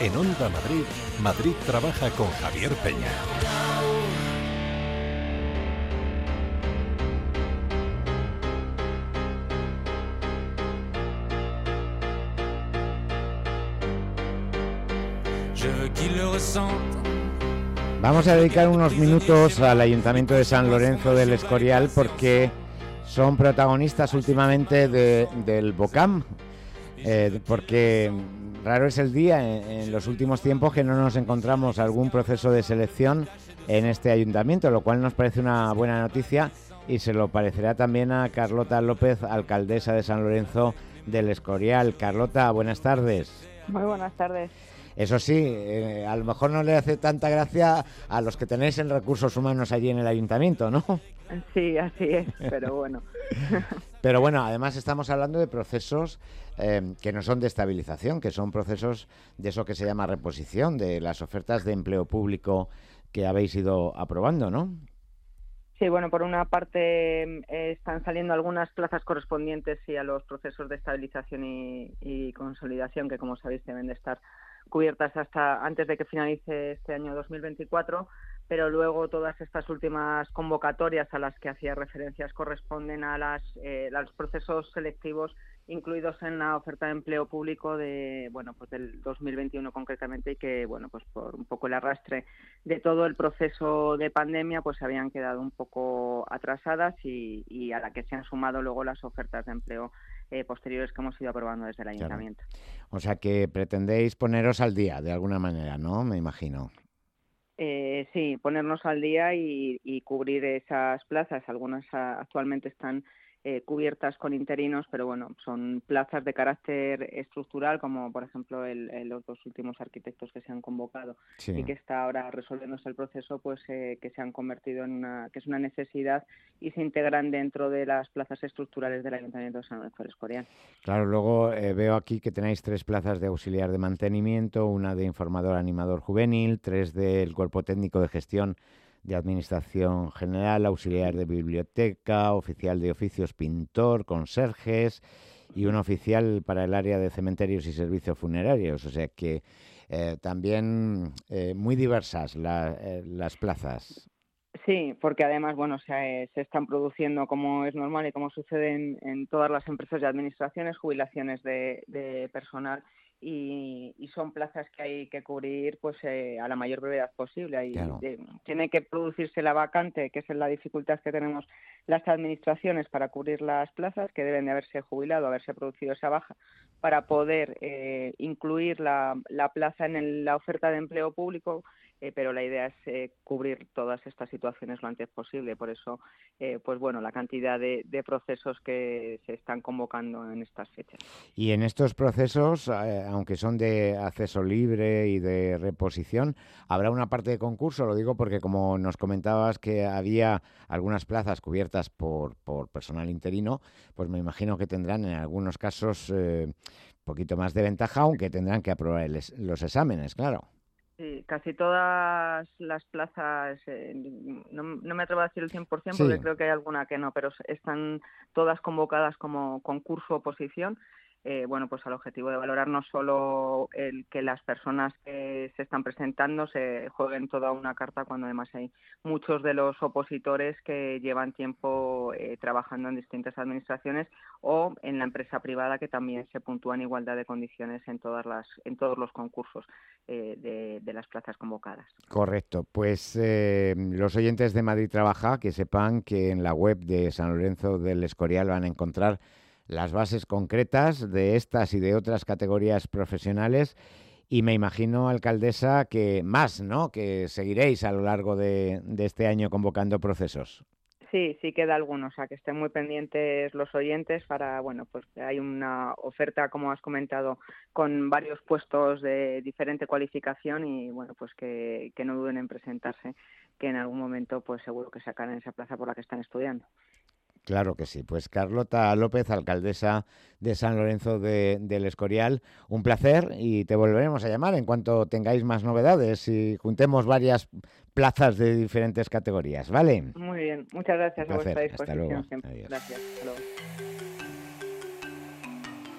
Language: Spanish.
En Onda Madrid, Madrid trabaja con Javier Peña. Vamos a dedicar unos minutos al Ayuntamiento de San Lorenzo del Escorial porque son protagonistas últimamente del BOCAM, eh, porque raro es el día en, los últimos tiempos que no nos encontramos algún proceso de selección en este ayuntamiento, lo cual nos parece una buena noticia y se lo parecerá también a Carlota López, alcaldesa de San Lorenzo del Escorial. Carlota, buenas tardes. Muy buenas tardes. Eso sí, eh, a lo mejor no le hace tanta gracia a los que tenéis en recursos humanos allí en el ayuntamiento, ¿no? Sí, así es, pero bueno. pero bueno, además estamos hablando de procesos eh, que no son de estabilización, que son procesos de eso que se llama reposición, de las ofertas de empleo público que habéis ido aprobando, ¿no? Sí, bueno, por una parte eh, están saliendo algunas plazas correspondientes sí, a los procesos de estabilización y consolidación que, como sabéis, deben de estar cubiertas hasta antes de que finalice este año 2024, pero luego todas estas últimas convocatorias a las que hacía referencias corresponden a las, eh, los procesos selectivos incluidos en la oferta de empleo público de bueno pues del 2021 concretamente y que bueno pues por un poco el arrastre de todo el proceso de pandemia pues se habían quedado un poco atrasadas y, y a la que se han sumado luego las ofertas de empleo eh, posteriores que hemos ido aprobando desde el ayuntamiento. O sea que pretendéis poneros al día de alguna manera, ¿no? Me imagino. Eh, sí, ponernos al día y, y, cubrir esas plazas. Algunas ah, actualmente están eh, cubiertas con interinos, pero bueno, son plazas de carácter estructural, como por ejemplo el, los dos últimos arquitectos que se han convocado y que está ahora resolviéndose el proceso, pues eh, que se han convertido en una, que es una necesidad y se integran dentro de las plazas estructurales del Ayuntamiento de San Lorenzo del Escorial. Claro, luego eh, veo aquí que tenéis tres plazas de auxiliar de mantenimiento, una de informador animador juvenil, tres del cuerpo técnico de gestión de Administración General, auxiliar de biblioteca, oficial de oficios pintor, conserjes y un oficial para el área de cementerios y servicios funerarios. O sea que eh, también eh, muy diversas eh, las plazas. Sí, porque además, bueno, se, se, están produciendo, como es normal y como sucede en, todas las empresas y administraciones, jubilaciones de personal y, son plazas que hay que cubrir pues eh, a la mayor brevedad posible. tiene que producirse la vacante, que es la dificultad que tenemos las administraciones para cubrir las plazas, que deben de haberse jubilado, haberse producido esa baja, para poder eh, incluir la, la plaza en la oferta de empleo público eh, pero la idea es eh, cubrir todas estas situaciones lo antes posible. Por eso, eh, pues bueno, la cantidad de, procesos que se están convocando en estas fechas. Y en estos procesos, aunque son de acceso libre y de reposición, habrá una parte de concurso. Lo digo porque, como nos comentabas que había algunas plazas cubiertas por, por personal interino, pues me imagino que tendrán en algunos casos un poquito más de ventaja, aunque tendrán que aprobar los exámenes, claro. Sí, casi todas las plazas, eh, no, me atrevo a decir el 100% porque creo que hay alguna que no, pero están todas convocadas como concurso oposición eh, bueno, pues al objetivo de valorar no solo el que las personas que se están presentando se jueguen toda una carta cuando además hay muchos de los opositores que llevan tiempo eh, trabajando en distintas administraciones o en la empresa privada que también se puntúa en igualdad de condiciones en todas las en todos los concursos eh, de, de, las plazas convocadas. Correcto. Pues los oyentes de Madrid Trabaja que sepan que en la web de San Lorenzo del Escorial van a encontrar las bases concretas de estas y de otras categorías profesionales y me imagino, alcaldesa, que más, ¿no? Que seguiréis a lo largo de, este año convocando procesos. Sí, sí queda alguno, o sea, que estén muy pendientes los oyentes para, bueno, pues hay una oferta, como has comentado, con varios puestos de diferente cualificación y, bueno, pues que, que no duden en presentarse, que en algún momento, pues seguro que sacarán esa plaza por la que están estudiando. Claro que sí. Pues Carlota López, alcaldesa de San Lorenzo de, del Escorial, un placer y te volveremos a llamar en cuanto tengáis más novedades y juntemos varias plazas de diferentes categorías, ¿vale? Muy bien, muchas gracias a vuestra disposición siempre. Gracias. Hasta luego.